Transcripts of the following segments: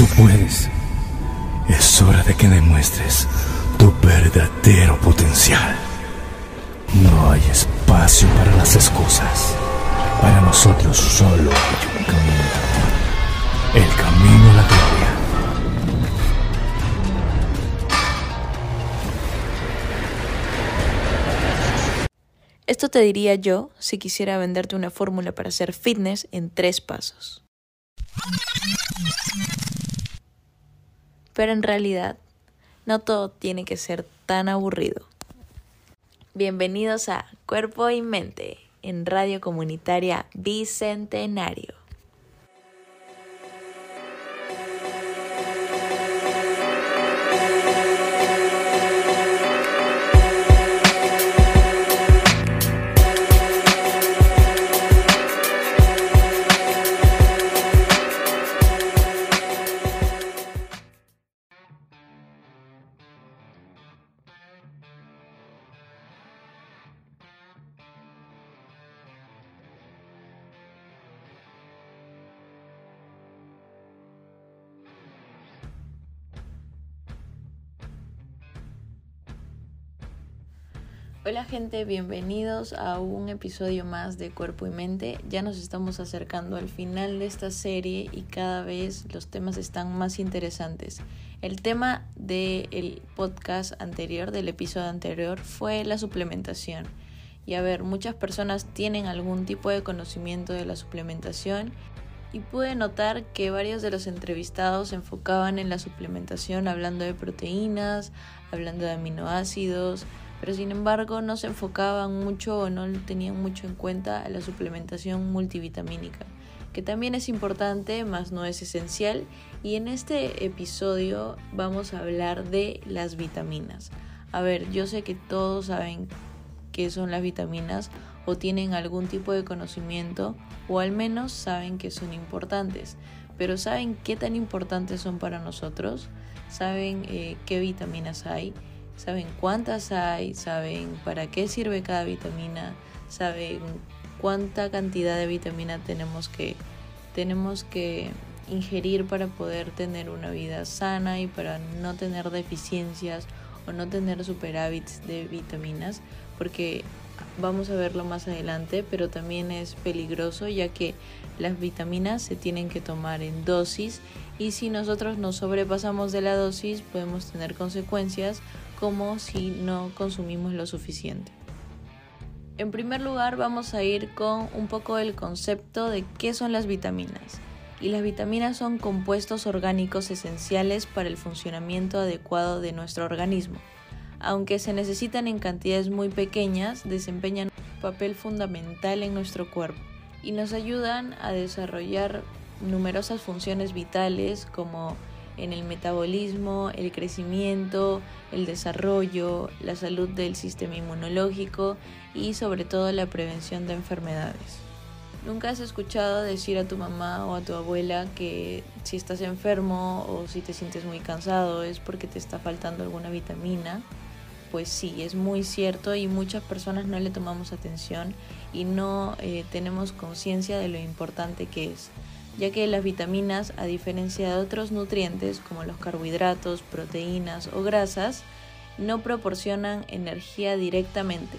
tú puedes. Es hora de que demuestres tu verdadero potencial. No hay espacio para las excusas. Para nosotros solo hay un camino. El camino a la gloria. Esto te diría yo si quisiera venderte una fórmula para hacer fitness en tres pasos. Pero en realidad, no todo tiene que ser tan aburrido. Bienvenidos a Cuerpo y Mente en Radio Comunitaria Bicentenario. Gente, bienvenidos a un episodio más de Cuerpo y Mente. Ya nos estamos acercando al final de esta serie y cada vez los temas están más interesantes. El tema del podcast anterior, del episodio anterior, fue la suplementación. Y a ver, muchas personas tienen algún tipo de conocimiento de la suplementación y pude notar que varios de los entrevistados se enfocaban en la suplementación hablando de proteínas, hablando de aminoácidos, pero sin embargo no se enfocaban mucho o no tenían mucho en cuenta la suplementación multivitamínica, que también es importante, más no es esencial, y en este episodio vamos a hablar de las vitaminas. A ver, yo sé que todos saben qué son las vitaminas o tienen algún tipo de conocimiento o al menos saben que son importantes, pero ¿saben qué tan importantes son para nosotros? ¿Saben eh, qué vitaminas hay? Saben cuántas hay, saben para qué sirve cada vitamina, saben cuánta cantidad de vitamina tenemos que, tenemos que ingerir para poder tener una vida sana y para no tener deficiencias o no tener superávits de vitaminas, porque vamos a verlo más adelante, pero también es peligroso ya que las vitaminas se tienen que tomar en dosis y si nosotros nos sobrepasamos de la dosis podemos tener consecuencias como si no consumimos lo suficiente. En primer lugar vamos a ir con un poco el concepto de qué son las vitaminas. Y las vitaminas son compuestos orgánicos esenciales para el funcionamiento adecuado de nuestro organismo. Aunque se necesitan en cantidades muy pequeñas, desempeñan un papel fundamental en nuestro cuerpo y nos ayudan a desarrollar numerosas funciones vitales como en el metabolismo, el crecimiento, el desarrollo, la salud del sistema inmunológico y sobre todo la prevención de enfermedades. ¿Nunca has escuchado decir a tu mamá o a tu abuela que si estás enfermo o si te sientes muy cansado es porque te está faltando alguna vitamina? Pues sí, es muy cierto y muchas personas no le tomamos atención y no eh, tenemos conciencia de lo importante que es ya que las vitaminas, a diferencia de otros nutrientes como los carbohidratos, proteínas o grasas, no proporcionan energía directamente.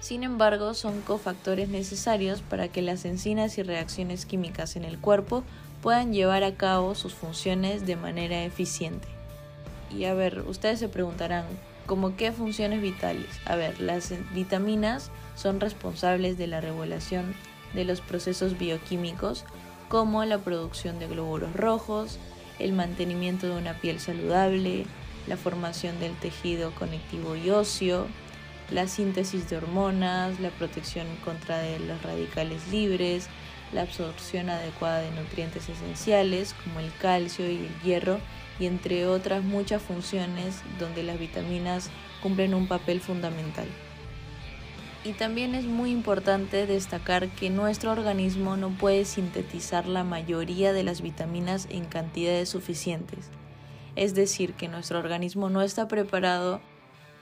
Sin embargo, son cofactores necesarios para que las enzimas y reacciones químicas en el cuerpo puedan llevar a cabo sus funciones de manera eficiente. Y a ver, ustedes se preguntarán, ¿cómo qué funciones vitales? A ver, las vitaminas son responsables de la regulación de los procesos bioquímicos como la producción de glóbulos rojos, el mantenimiento de una piel saludable, la formación del tejido conectivo y óseo, la síntesis de hormonas, la protección contra los radicales libres, la absorción adecuada de nutrientes esenciales como el calcio y el hierro y entre otras muchas funciones donde las vitaminas cumplen un papel fundamental. Y también es muy importante destacar que nuestro organismo no puede sintetizar la mayoría de las vitaminas en cantidades suficientes. Es decir, que nuestro organismo no está preparado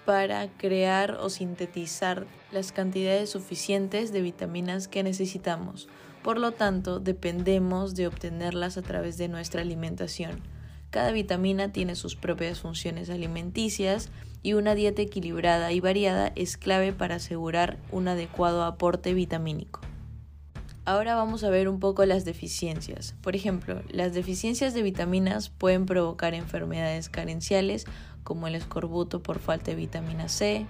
para crear o sintetizar las cantidades suficientes de vitaminas que necesitamos. Por lo tanto, dependemos de obtenerlas a través de nuestra alimentación. Cada vitamina tiene sus propias funciones alimenticias y una dieta equilibrada y variada es clave para asegurar un adecuado aporte vitamínico. Ahora vamos a ver un poco las deficiencias. Por ejemplo, las deficiencias de vitaminas pueden provocar enfermedades carenciales como el escorbuto por falta de vitamina C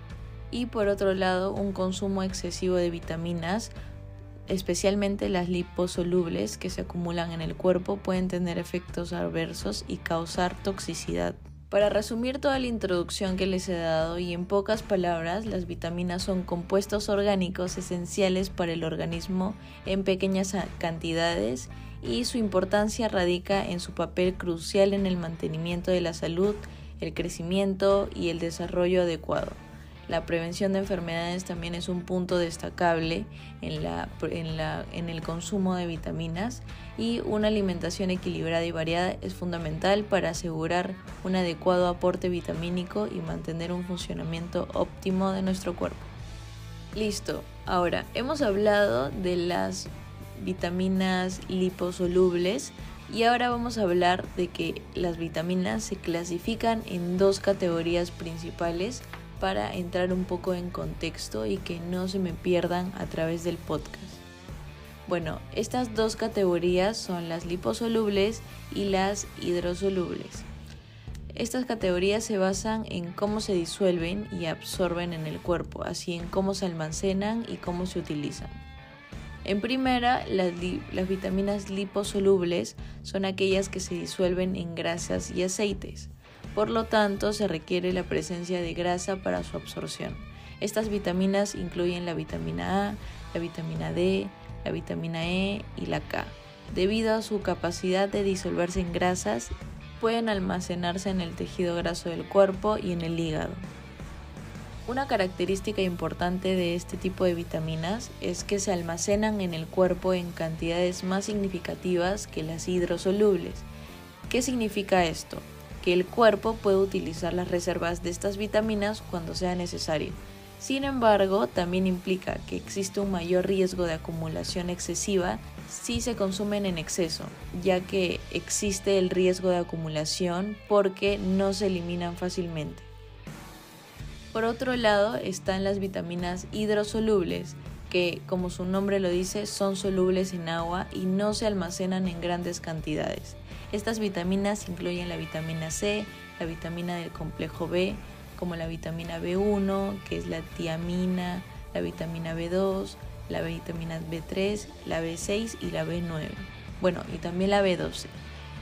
y por otro lado un consumo excesivo de vitaminas especialmente las liposolubles que se acumulan en el cuerpo pueden tener efectos adversos y causar toxicidad. Para resumir toda la introducción que les he dado y en pocas palabras, las vitaminas son compuestos orgánicos esenciales para el organismo en pequeñas cantidades y su importancia radica en su papel crucial en el mantenimiento de la salud, el crecimiento y el desarrollo adecuado. La prevención de enfermedades también es un punto destacable en, la, en, el consumo de vitaminas y una alimentación equilibrada y variada es fundamental para asegurar un adecuado aporte vitamínico y mantener un funcionamiento óptimo de nuestro cuerpo. Listo, ahora hemos hablado de las vitaminas liposolubles y ahora vamos a hablar de que las vitaminas se clasifican en dos categorías principales para entrar un poco en contexto y que no se me pierdan a través del podcast. Bueno, estas dos categorías son las liposolubles y las hidrosolubles. Estas categorías se basan en cómo se disuelven y absorben en el cuerpo, así en cómo se almacenan y cómo se utilizan. En primera, las, las, vitaminas liposolubles son aquellas que se disuelven en grasas y aceites. Por lo tanto, se requiere la presencia de grasa para su absorción. Estas vitaminas incluyen la vitamina A, la vitamina D, la vitamina E y la K. Debido a su capacidad de disolverse en grasas, pueden almacenarse en el tejido graso del cuerpo y en el hígado. Una característica importante de este tipo de vitaminas es que se almacenan en el cuerpo en cantidades más significativas que las hidrosolubles. ¿Qué significa esto? Que el cuerpo puede utilizar las reservas de estas vitaminas cuando sea necesario. Sin embargo, también implica que existe un mayor riesgo de acumulación excesiva si se consumen en exceso, ya que existe el riesgo de acumulación porque no se eliminan fácilmente. Por otro lado están las vitaminas hidrosolubles, que como su nombre lo dice son solubles en agua y no se almacenan en grandes cantidades. Estas vitaminas incluyen la vitamina C, la vitamina del complejo B, como la vitamina B1, que es la tiamina, la vitamina B2, la vitamina B3, la B6 y la B9. Bueno, y también la B12.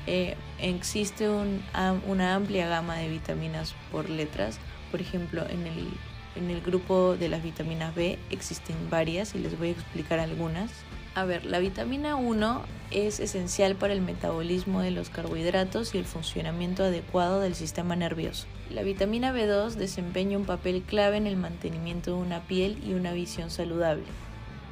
Eh, existe una amplia gama de vitaminas por letras. Por ejemplo, en el grupo de las vitaminas B existen varias y les voy a explicar algunas. A ver, la vitamina 1 es esencial para el metabolismo de los carbohidratos y el funcionamiento adecuado del sistema nervioso. La vitamina B2 desempeña un papel clave en el mantenimiento de una piel y una visión saludable.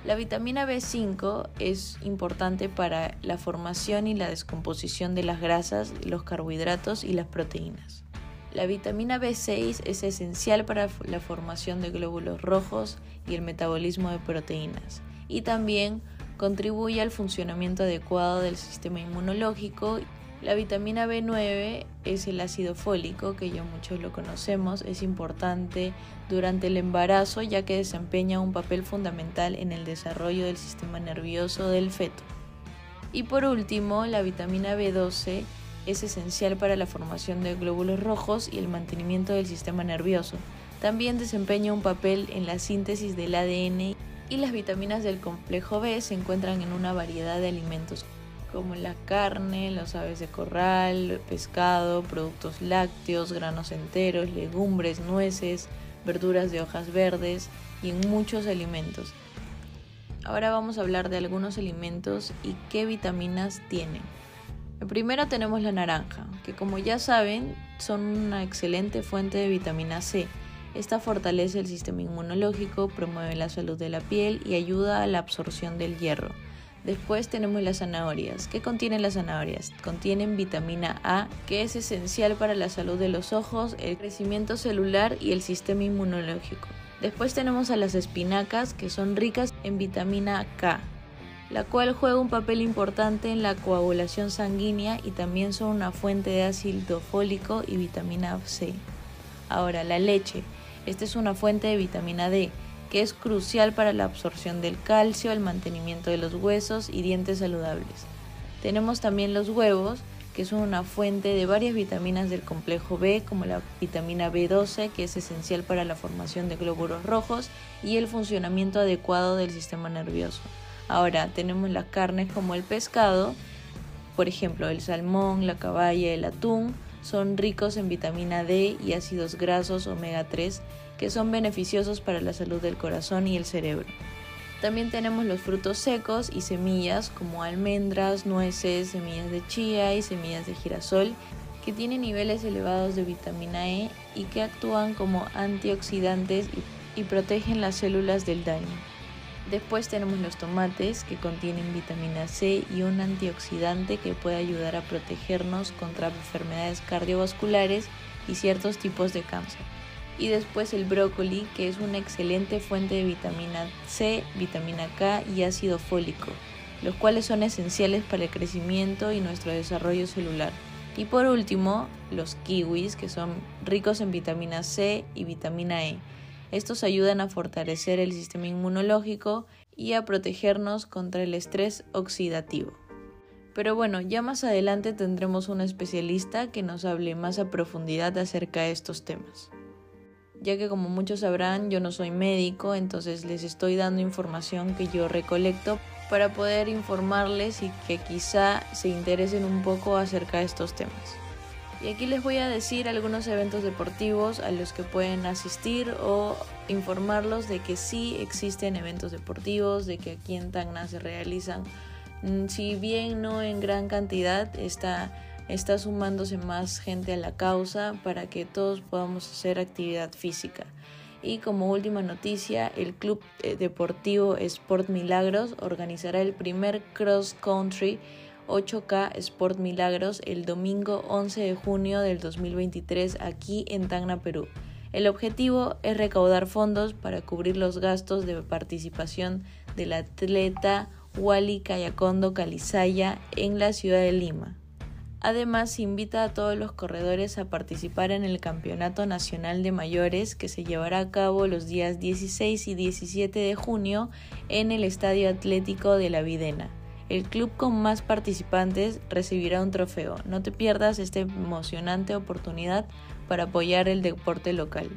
La vitamina B5 es importante para la formación y la descomposición de las grasas, los carbohidratos y las proteínas. La vitamina B6 es esencial para la formación de glóbulos rojos y el metabolismo de proteínas y también contribuye al funcionamiento adecuado del sistema inmunológico. La vitamina B9 es el ácido fólico, que ya muchos lo conocemos, es importante durante el embarazo ya que desempeña un papel fundamental en el desarrollo del sistema nervioso del feto. Y por último, la vitamina B12 es esencial para la formación de glóbulos rojos y el mantenimiento del sistema nervioso. También desempeña un papel en la síntesis del ADN y las vitaminas del complejo B se encuentran en una variedad de alimentos como la carne, los aves de corral, pescado, productos lácteos, granos enteros, legumbres, nueces, verduras de hojas verdes y en muchos alimentos. Ahora vamos a hablar de algunos alimentos y qué vitaminas tienen. Primero tenemos la naranja, que como ya saben son una excelente fuente de vitamina C esta fortalece el sistema inmunológico, promueve la salud de la piel y ayuda a la absorción del hierro. Después tenemos las zanahorias. ¿Qué contienen las zanahorias? Contienen vitamina A, que es esencial para la salud de los ojos, el crecimiento celular y el sistema inmunológico. Después tenemos a las espinacas, que son ricas en vitamina K. la cual juega un papel importante en la coagulación sanguínea y también son una fuente de ácido fólico y vitamina C. Ahora, la leche. Esta es una fuente de vitamina D, que es crucial para la absorción del calcio, el mantenimiento de los huesos y dientes saludables. Tenemos también los huevos, que son una fuente de varias vitaminas del complejo B, como la vitamina B12, que es esencial para la formación de glóbulos rojos y el funcionamiento adecuado del sistema nervioso. Ahora tenemos las carnes como el pescado, por ejemplo el salmón, la caballa, el atún, son ricos en vitamina D y ácidos grasos omega 3 que son beneficiosos para la salud del corazón y el cerebro. También tenemos los frutos secos y semillas como almendras, nueces, semillas de chía y semillas de girasol que tienen niveles elevados de vitamina E y que actúan como antioxidantes y, protegen las células del daño. Después tenemos los tomates que contienen vitamina C y un antioxidante que puede ayudar a protegernos contra enfermedades cardiovasculares y ciertos tipos de cáncer. Y después el brócoli que es una excelente fuente de vitamina C, vitamina K y ácido fólico, los cuales son esenciales para el crecimiento y nuestro desarrollo celular. Y por último, los kiwis que son ricos en vitamina C y vitamina E estos ayudan a fortalecer el sistema inmunológico y a protegernos contra el estrés oxidativo. Pero bueno, ya más adelante tendremos un especialista que nos hable más a profundidad acerca de estos temas. Ya que como muchos sabrán, yo no soy médico, entonces les estoy dando información que yo recolecto para poder informarles y que quizá se interesen un poco acerca de estos temas. Y aquí les voy a decir algunos eventos deportivos a los que pueden asistir o informarlos de que sí existen eventos deportivos, de que aquí en Tacna se realizan, mm, si bien no en gran cantidad, está, está sumándose más gente a la causa para que todos podamos hacer actividad física. Y como última noticia, el Club eh, Deportivo Sport Milagros organizará el primer cross country 8K Sport Milagros el domingo 11 de junio del 2023 aquí en Tacna, Perú. El objetivo es recaudar fondos para cubrir los gastos de participación del atleta Wally Cayacondo Calizaya en la ciudad de Lima. Además, invita a todos los corredores a participar en el Campeonato Nacional de Mayores que se llevará a cabo los días 16 y 17 de junio en el Estadio Atlético de la Videna. El club con más participantes recibirá un trofeo. No te pierdas esta emocionante oportunidad para apoyar el deporte local.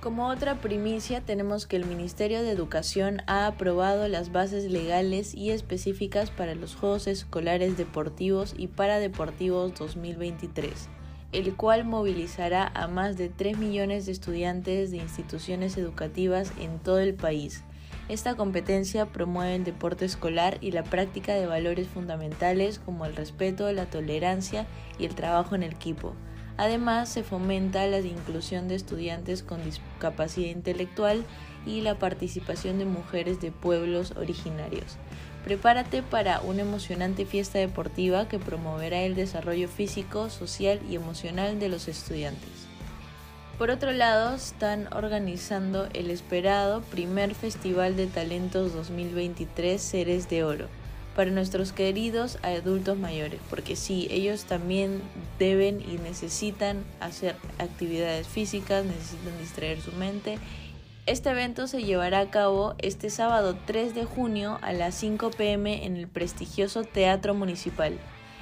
Como otra primicia tenemos que el Ministerio de Educación ha aprobado las bases legales y específicas para los Juegos Escolares Deportivos y Paradeportivos 2023, el cual movilizará a más de 3 millones de estudiantes de instituciones educativas en todo el país esta competencia promueve el deporte escolar y la práctica de valores fundamentales como el respeto, la tolerancia y el trabajo en equipo. Además, se fomenta la inclusión de estudiantes con discapacidad intelectual y la participación de mujeres de pueblos originarios. Prepárate para una emocionante fiesta deportiva que promoverá el desarrollo físico, social y emocional de los estudiantes. Por otro lado, están organizando el esperado primer Festival de Talentos 2023 Seres de Oro para nuestros queridos adultos mayores, porque sí, ellos también deben y necesitan hacer actividades físicas, necesitan distraer su mente. Este evento se llevará a cabo este sábado 3 de junio a las 5 pm en el prestigioso Teatro Municipal.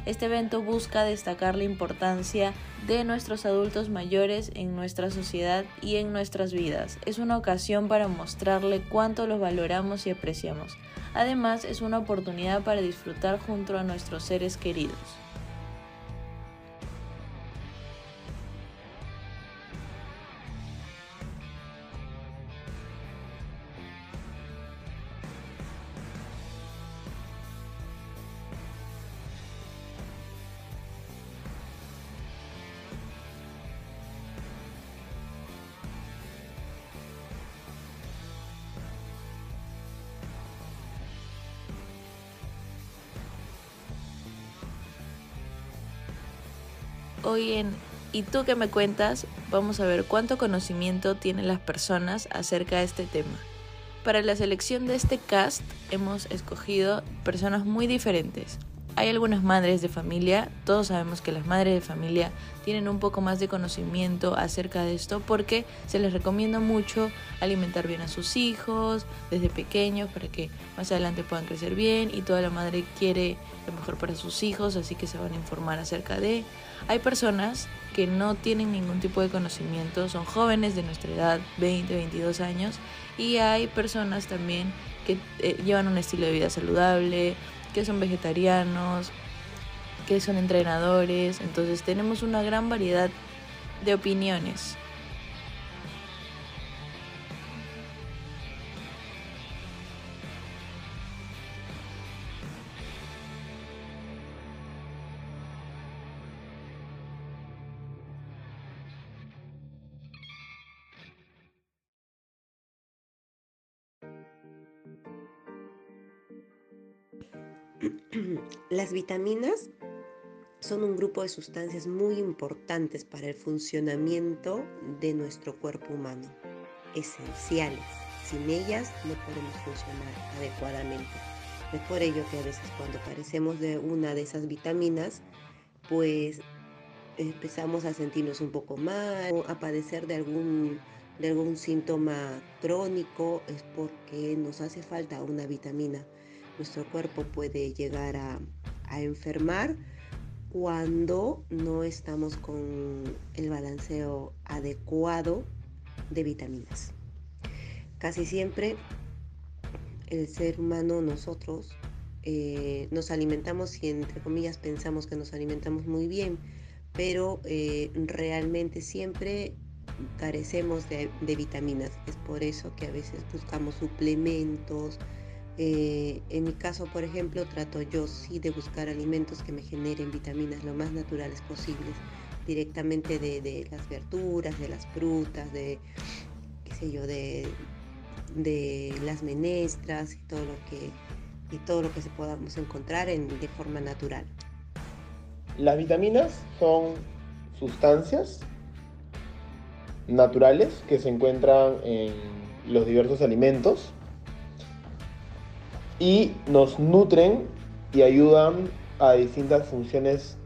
Este evento busca destacar la importancia de nuestros adultos mayores en nuestra sociedad y en nuestras vidas. Es una ocasión para mostrarle cuánto los valoramos y apreciamos. Además, es una oportunidad para disfrutar junto a nuestros seres queridos. Hoy en ¿Y tú qué me cuentas? Vamos a ver cuánto conocimiento tienen las personas acerca de este tema. Para la selección de este cast hemos escogido personas muy diferentes. Hay algunas madres de familia, todos sabemos que las madres de familia tienen un poco más de conocimiento acerca de esto porque se les recomienda mucho alimentar bien a sus hijos desde pequeños para que más adelante puedan crecer bien y toda la madre quiere lo mejor para sus hijos, así que se van a informar acerca de. Hay personas que no tienen ningún tipo de conocimiento, son jóvenes de nuestra edad, 20, 22 años, y hay personas también que eh, llevan un estilo de vida saludable, que son vegetarianos, que son entrenadores, entonces tenemos una gran variedad de opiniones. Las vitaminas son un grupo de sustancias muy importantes para el funcionamiento de nuestro cuerpo humano, esenciales. Sin ellas no podemos funcionar adecuadamente. Es por ello que a veces cuando carecemos de una de esas vitaminas, pues empezamos a sentirnos un poco mal, a padecer de algún, de algún síntoma crónico, es porque nos hace falta una vitamina nuestro cuerpo puede llegar a, enfermar cuando no estamos con el balanceo adecuado de vitaminas. Casi siempre el ser humano, nosotros, eh, nos alimentamos y entre comillas pensamos que nos alimentamos muy bien, pero eh, realmente siempre carecemos de vitaminas. Es por eso que a veces buscamos suplementos, eh, en mi caso, por ejemplo, trato yo sí de buscar alimentos que me generen vitaminas lo más naturales posibles, directamente de, las verduras, de las frutas, de, qué sé yo, de, de las menestras y todo lo que, todo lo que se podamos encontrar de forma natural. Las vitaminas son sustancias naturales que se encuentran en los diversos alimentos y nos nutren y ayudan a distintas funciones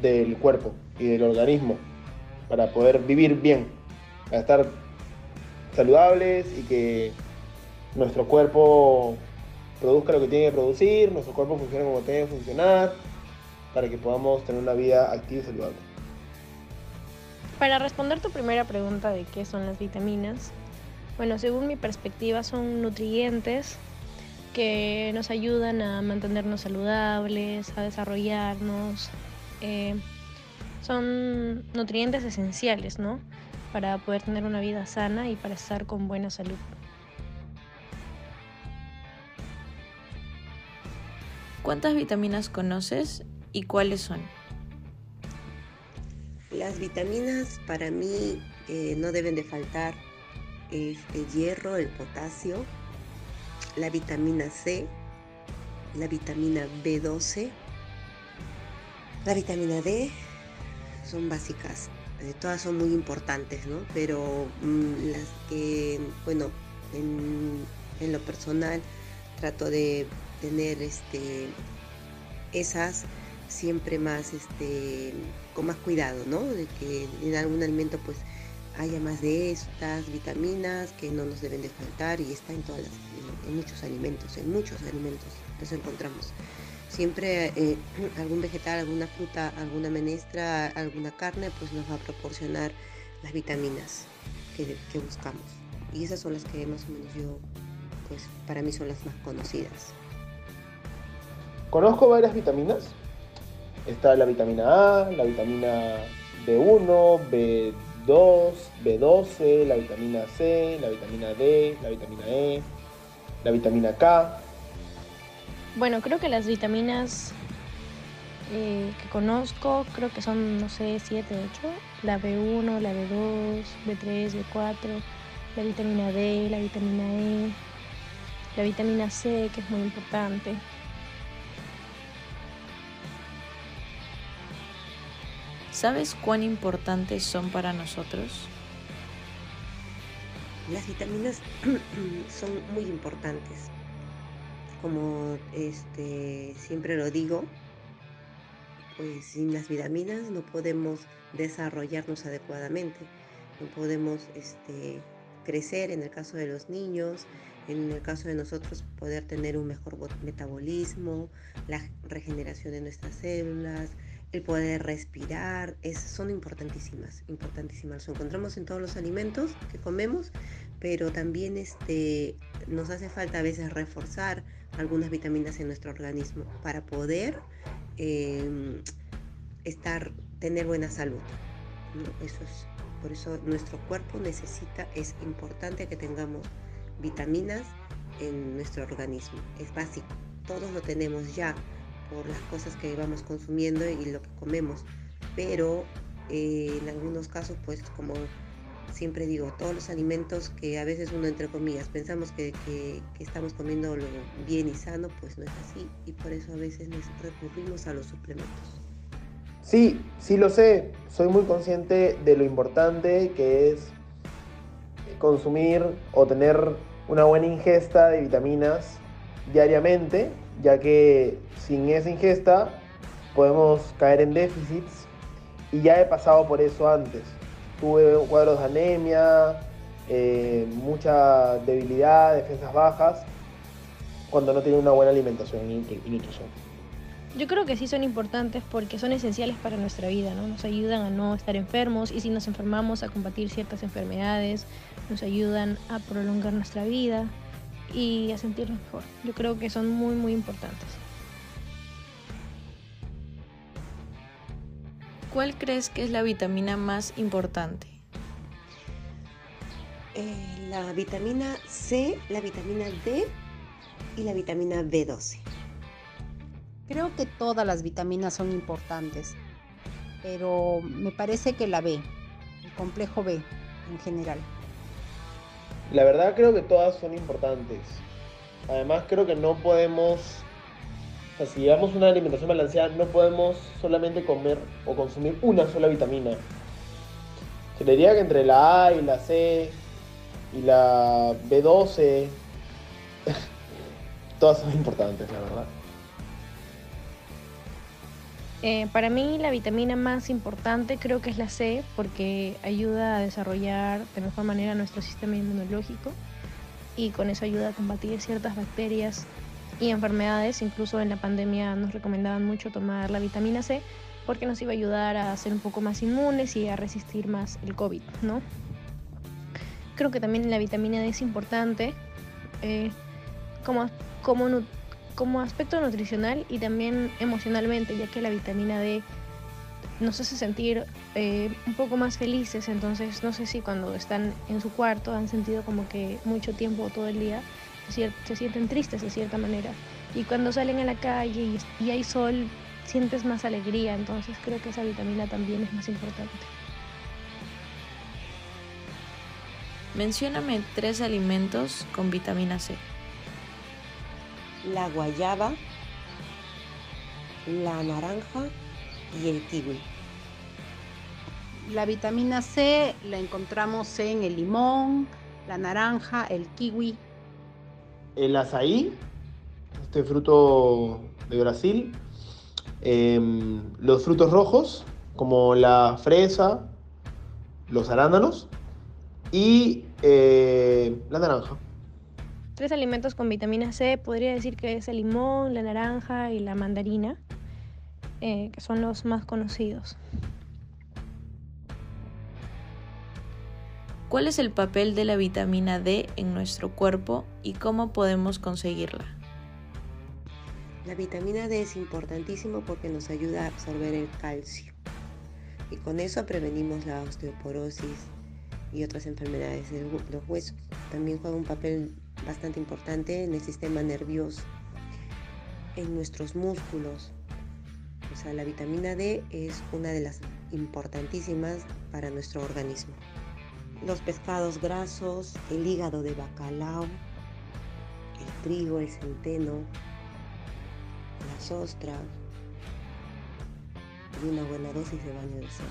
del cuerpo y del organismo para poder vivir bien, para estar saludables y que nuestro cuerpo produzca lo que tiene que producir, nuestro cuerpo funcione como tiene que funcionar, para que podamos tener una vida activa y saludable. Para responder tu primera pregunta de qué son las vitaminas, bueno, según mi perspectiva son nutrientes que nos ayudan a mantenernos saludables, a desarrollarnos. Eh, son nutrientes esenciales, ¿no? Para poder tener una vida sana y para estar con buena salud. ¿Cuántas vitaminas conoces y cuáles son? Las vitaminas para mí eh, no deben de faltar el hierro, el potasio, la vitamina C, la vitamina B12, la vitamina D, son básicas. Eh, todas son muy importantes, ¿no? Pero mm, las que, bueno, en, lo personal trato de tener este, esas siempre más, este, con más cuidado, ¿no? De que en algún alimento pues haya más de estas vitaminas que no nos deben de faltar y está en todas las en muchos alimentos, en muchos alimentos los encontramos. Siempre eh, algún vegetal, alguna fruta, alguna menestra, alguna carne, pues nos va a proporcionar las vitaminas que, que buscamos. Y esas son las que más o menos yo, pues para mí son las más conocidas. Conozco varias vitaminas. Está la vitamina A, la vitamina B1, B2, B12, la vitamina C, la vitamina D, la vitamina E, la vitamina K. Bueno, creo que las vitaminas eh, que conozco, creo que son, no sé, 7, 8. La B1, la B2, B3, B4, la vitamina D, la vitamina E, la vitamina C, que es muy importante. ¿Sabes cuán importantes son para nosotros? Las vitaminas son muy importantes. Como este, siempre lo digo, pues sin las vitaminas no podemos desarrollarnos adecuadamente, no podemos este, crecer en el caso de los niños, en el caso de nosotros poder tener un mejor metabolismo, la regeneración de nuestras células, el poder respirar, es, son importantísimas, importantísimas. Los encontramos en todos los alimentos que comemos, pero también este, nos hace falta a veces reforzar algunas vitaminas en nuestro organismo para poder em, estar, tener buena salud. Eso es, por eso nuestro cuerpo necesita, es importante que tengamos vitaminas en nuestro organismo. Es básico, todos lo tenemos ya por las cosas que vamos consumiendo y lo que comemos, pero eh, en algunos casos, pues como siempre digo, todos los alimentos que a veces uno entre comillas pensamos que, que, estamos comiendo lo bien y sano, pues no es así. Y por eso a veces nos recurrimos a los suplementos. Sí, sí lo sé, soy muy consciente de lo importante que es consumir o tener una buena ingesta de vitaminas diariamente, ya que sin esa ingesta podemos caer en déficits y ya he pasado por eso antes. Tuve cuadros de anemia, eh, mucha debilidad, defensas bajas, cuando no tiene una buena alimentación y nutrición. Yo creo que sí son importantes porque son esenciales para nuestra vida, ¿no? Nos ayudan a no estar enfermos y si nos enfermamos a combatir ciertas enfermedades, nos ayudan a prolongar nuestra vida y a sentirnos mejor. Yo creo que son muy, muy importantes. ¿Cuál crees que es la vitamina más importante? Eh, la vitamina C, la vitamina D y la vitamina B12. Creo que todas las vitaminas son importantes, pero me parece que la B, el complejo B en general. La verdad creo que todas son importantes. Además creo que no podemos, o sea, si llevamos una alimentación balanceada, no podemos solamente comer o consumir una sola vitamina. Se le diría que entre la A y la C y la B12, todas son importantes, la verdad. Eh, para mí la vitamina más importante creo que es la C porque ayuda a desarrollar de mejor manera nuestro sistema inmunológico y con eso ayuda a combatir ciertas bacterias y enfermedades. Incluso en la pandemia nos recomendaban mucho tomar la vitamina C porque nos iba a ayudar a ser un poco más inmunes y a resistir más el COVID, ¿no? Creo que también la vitamina D es importante eh, como, como como aspecto nutricional y también emocionalmente, ya que la vitamina D nos hace sentir eh, un poco más felices, entonces no sé si cuando están en su cuarto han sentido como que mucho tiempo todo el día se sienten tristes de cierta manera. Y cuando salen a la calle y, hay sol sientes más alegría, entonces creo que esa vitamina también es más importante. Mencióname tres alimentos con vitamina C la guayaba, la naranja y el kiwi. La vitamina C la encontramos en el limón, la naranja, el kiwi. El azaí, este fruto de Brasil. Em, los frutos rojos, como la fresa, los arándanos y eh, la naranja. Tres alimentos con vitamina C, podría decir que es el limón, la naranja y la mandarina, eh, que son los más conocidos. ¿Cuál es el papel de la vitamina D en nuestro cuerpo y cómo podemos conseguirla? La vitamina D es importantísimo porque nos ayuda a absorber el calcio y con eso prevenimos la osteoporosis y otras enfermedades de los huesos. También juega un papel bastante importante en el sistema nervioso, en nuestros músculos. O sea, la vitamina D es una de las importantísimas para nuestro organismo. Los pescados grasos, el hígado de bacalao, el trigo, el centeno, las ostras y una buena dosis de baño de sol.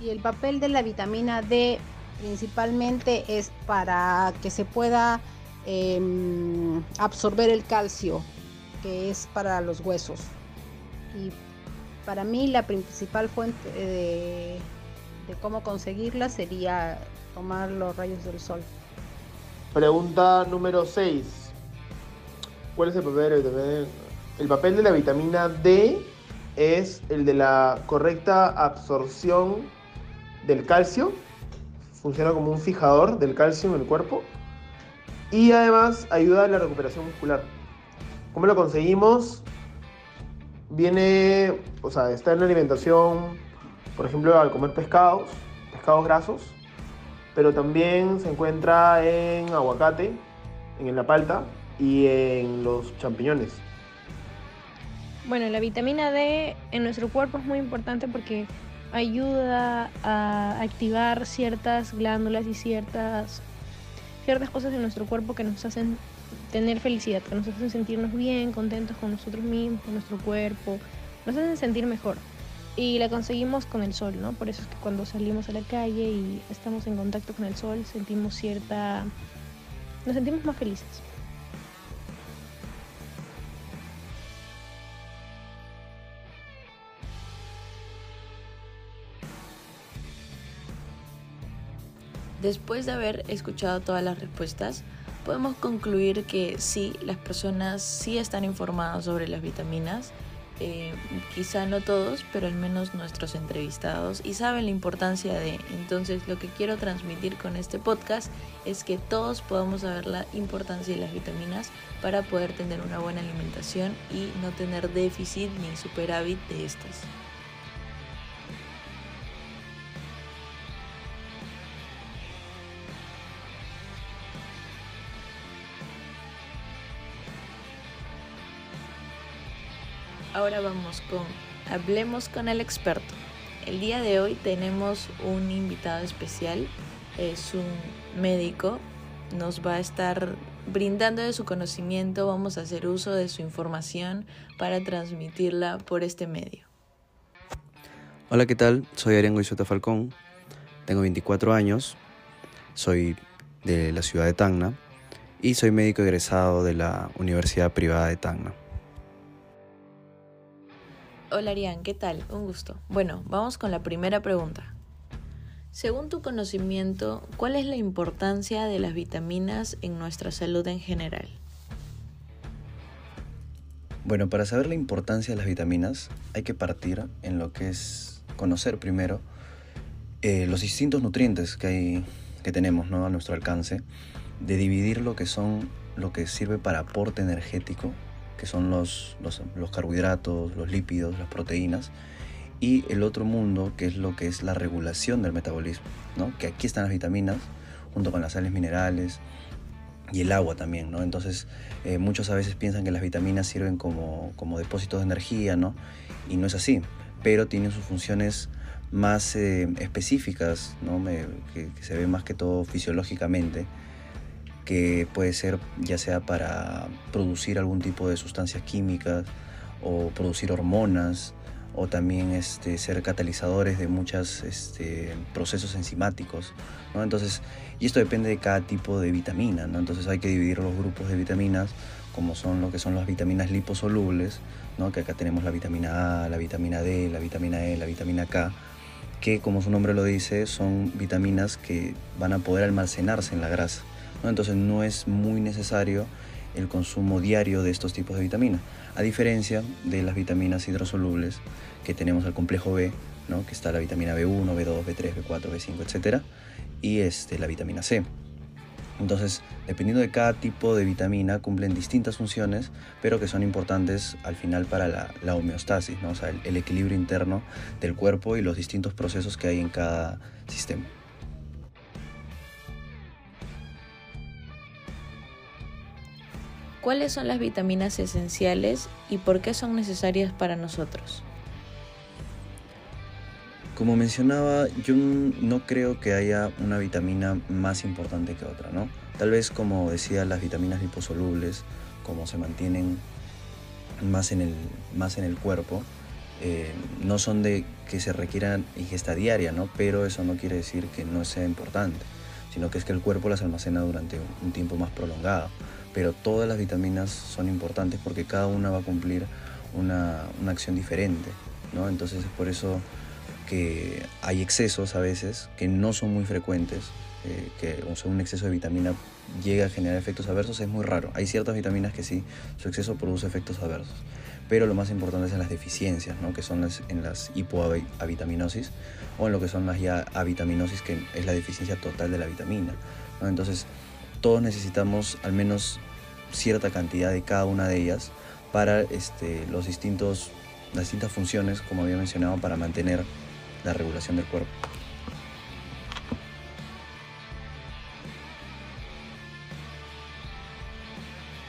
Y el papel de la vitamina D Principalmente es para que se pueda em, absorber el calcio, que es para los huesos. Y para mí la principal fuente de, de cómo conseguirla sería tomar los rayos del sol. Pregunta número 6. ¿Cuál es el papel? El papel de la vitamina D es el de la correcta absorción del calcio. Funciona como un fijador del calcio en el cuerpo. Y además ayuda a la recuperación muscular. ¿Cómo lo conseguimos? Viene, o sea, está en la alimentación, por ejemplo, al comer pescados, pescados grasos, pero también se encuentra en aguacate, en la palta y en los champiñones. Bueno, la vitamina D en nuestro cuerpo es muy importante porque ayuda a activar ciertas glándulas y ciertas, ciertas cosas en nuestro cuerpo que nos hacen tener felicidad, que nos hacen sentirnos bien, contentos con nosotros mismos, con nuestro cuerpo, nos hacen sentir mejor. Y la conseguimos con el sol, ¿no? Por eso es que cuando salimos a la calle y estamos en contacto con el sol, sentimos cierta... nos sentimos más felices. Después de haber escuchado todas las respuestas, podemos concluir que sí, las personas sí están informadas sobre las vitaminas, eh, quizá no todos, pero al menos nuestros entrevistados, y saben la importancia de. Entonces, lo que quiero transmitir con este podcast es que todos podamos saber la importancia de las vitaminas para poder tener una buena alimentación y no tener déficit ni superávit de estas. Ahora vamos con Hablemos con el experto. El día de hoy tenemos un invitado especial, es un médico, nos va a estar brindando de su conocimiento, vamos a hacer uso de su información para transmitirla por este medio. Hola, ¿qué tal? Soy Arengo Isota Falcón, tengo 24 años, soy de la ciudad de Tacna y soy médico egresado de la Universidad Privada de Tacna. Hola Arián, ¿qué tal? Un gusto. Bueno, vamos con la primera pregunta. Según tu conocimiento, ¿cuál es la importancia de las vitaminas en nuestra salud en general? Bueno, para saber la importancia de las vitaminas hay que partir en lo que es conocer primero eh, los distintos nutrientes que, hay, que tenemos ¿no? a nuestro alcance, de dividir lo que son lo que sirve para aporte energético que son los, los, carbohidratos, los lípidos, las proteínas, y el otro mundo, que es lo que es la regulación del metabolismo, ¿no? que aquí están las vitaminas, junto con las sales minerales y el agua también. ¿no? Entonces, eh, muchos a veces piensan que las vitaminas sirven como, como depósitos de energía, ¿no? y no es así, pero tienen sus funciones más eh, específicas, ¿no? que, que se ven más que todo fisiológicamente que puede ser ya sea para producir algún tipo de sustancias químicas o producir hormonas o también este, ser catalizadores de muchos este, procesos enzimáticos. ¿no? Entonces, y esto depende de cada tipo de vitamina. ¿no? Entonces hay que dividir los grupos de vitaminas como son lo que son las vitaminas liposolubles, ¿no? que acá tenemos la vitamina A, la vitamina D, la vitamina E, la vitamina K, que como su nombre lo dice son vitaminas que van a poder almacenarse en la grasa. Entonces no es muy necesario el consumo diario de estos tipos de vitaminas, a diferencia de las vitaminas hidrosolubles que tenemos al complejo B, que está la vitamina B1, B2, B3, B4, B5, etc. Y este, la vitamina C. Entonces, dependiendo de cada tipo de vitamina, cumplen distintas funciones, pero que son importantes al final para la, homeostasis, o sea, el equilibrio interno del cuerpo y los distintos procesos que hay en cada sistema. ¿Cuáles son las vitaminas esenciales y por qué son necesarias para nosotros? Como mencionaba, yo no creo que haya una vitamina más importante que otra, ¿no? Tal vez como decía las vitaminas liposolubles, como se mantienen más en el, más en el cuerpo, eh, no son de que se requieran ingesta diaria, ¿no? Pero eso no quiere decir que no sea importante, sino que es que el cuerpo las almacena durante un tiempo más prolongado. Pero todas las vitaminas son importantes porque cada una va a cumplir una, una acción diferente, ¿no? Entonces es por eso que hay excesos a veces que no son muy frecuentes, eh, que un exceso de vitamina llega a generar efectos adversos, es muy raro. Hay ciertas vitaminas que sí, su exceso produce efectos adversos. Pero lo más importante es en las deficiencias, ¿no? que son las, en las hipoavitaminosis o en lo que son las ya avitaminosis, que es la deficiencia total de la vitamina. Entonces, todos necesitamos al menos cierta cantidad de cada una de ellas para este, los distintos, las distintas funciones, como había mencionado, para mantener la regulación del cuerpo.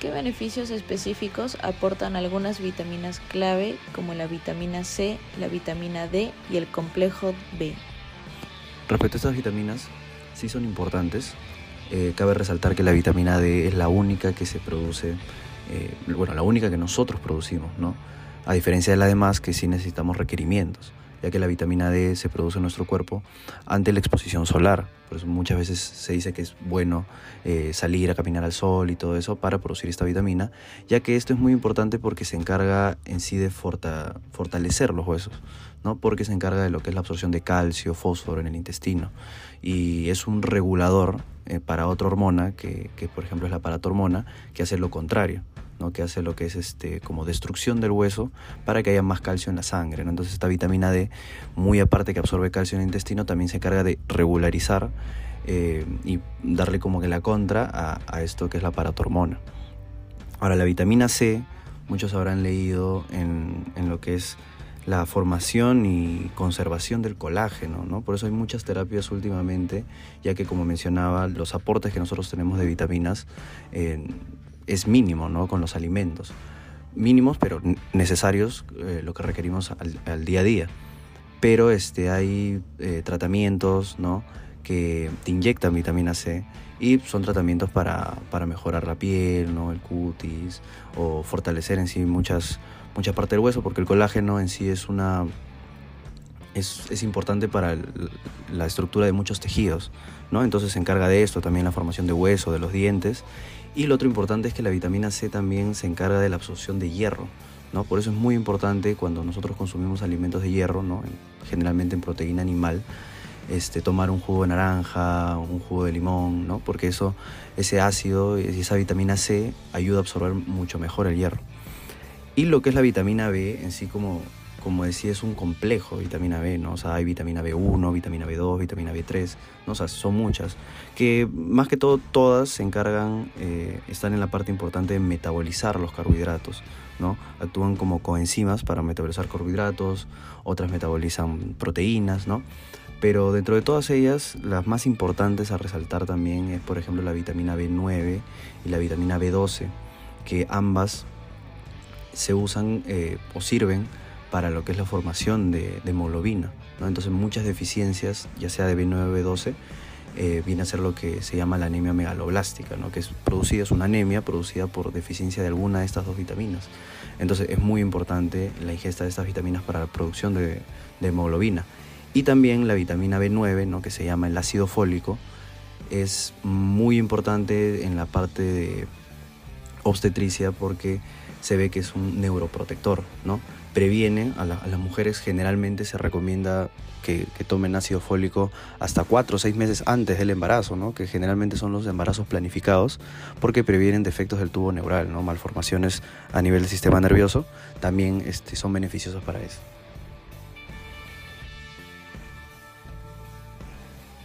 ¿Qué beneficios específicos aportan algunas vitaminas clave como la vitamina C, la vitamina D y el complejo B? Respecto a estas vitaminas, sí son importantes. Eh, cabe resaltar que la vitamina D es la única que se produce, eh, bueno, la única que nosotros producimos, ¿no? A diferencia de la demás que sí necesitamos requerimientos ya que la vitamina D se produce en nuestro cuerpo ante la exposición solar. Por eso muchas veces se dice que es bueno eh, salir a caminar al sol y todo eso para producir esta vitamina, ya que esto es muy importante porque se encarga en sí de fortalecer los huesos, ¿no? porque se encarga de lo que es la absorción de calcio, fósforo en el intestino y es un regulador eh, para otra hormona, que, que por ejemplo es la paratormona, que hace lo contrario que hace lo que es este, como destrucción del hueso para que haya más calcio en la sangre. Entonces esta vitamina D, muy aparte que absorbe calcio en el intestino, también se encarga de regularizar eh, y darle como que la contra a, esto que es la paratormona. Ahora la vitamina C, muchos habrán leído en, en lo que es la formación y conservación del colágeno, ¿no? Por eso hay muchas terapias últimamente, ya que como mencionaba, los aportes que nosotros tenemos de vitaminas eh, es mínimo ¿no? con los alimentos. Mínimos, pero necesarios, eh, lo que requerimos al, día a día. Pero este, hay eh, tratamientos ¿no? que te inyectan vitamina C y son tratamientos para, para, mejorar la piel, ¿no? el cutis o fortalecer en sí muchas, muchas partes del hueso, porque el colágeno en sí es una es, importante para la estructura de muchos tejidos, ¿no? Entonces se encarga de esto, también la formación de hueso, de los dientes y lo otro importante es que la vitamina C también se encarga de la absorción de hierro. ¿no? Por eso es muy importante cuando nosotros consumimos alimentos de hierro, ¿no? generalmente en proteína animal, este, tomar un jugo de naranja, un jugo de limón, ¿no? porque eso, ese ácido y esa vitamina C ayuda a absorber mucho mejor el hierro. Y lo que es la vitamina B en sí como como decía, es un complejo vitamina B, ¿no? O sea, hay vitamina B1, vitamina B2, vitamina B3, ¿no? O sea, son muchas, que más que todo todas se encargan, eh, están en la parte importante de metabolizar los carbohidratos, ¿no? Actúan como coenzimas para metabolizar carbohidratos, otras metabolizan proteínas, ¿no? Pero dentro de todas ellas, las más importantes a resaltar también es, por ejemplo, la vitamina B9 y la vitamina B12, que ambas se usan eh, o sirven para lo que es la formación de, hemoglobina. ¿no? Entonces muchas deficiencias, ya sea de B9 o B12, eh, a ser lo que se llama la anemia megaloblástica, ¿no? que es producida, es una anemia producida por deficiencia de alguna de estas dos vitaminas. Entonces es muy importante la ingesta de estas vitaminas para la producción de, hemoglobina. Y también la vitamina B9, ¿no? que se llama el ácido fólico, es muy importante en la parte de obstetricia porque se ve que es un neuroprotector, ¿no? previene a, las mujeres generalmente se recomienda que, tomen ácido fólico hasta 4 o 6 meses antes del embarazo, ¿no? que generalmente son los embarazos planificados porque previenen defectos del tubo neural, ¿no? malformaciones a nivel del sistema nervioso, también este, son beneficiosos para eso.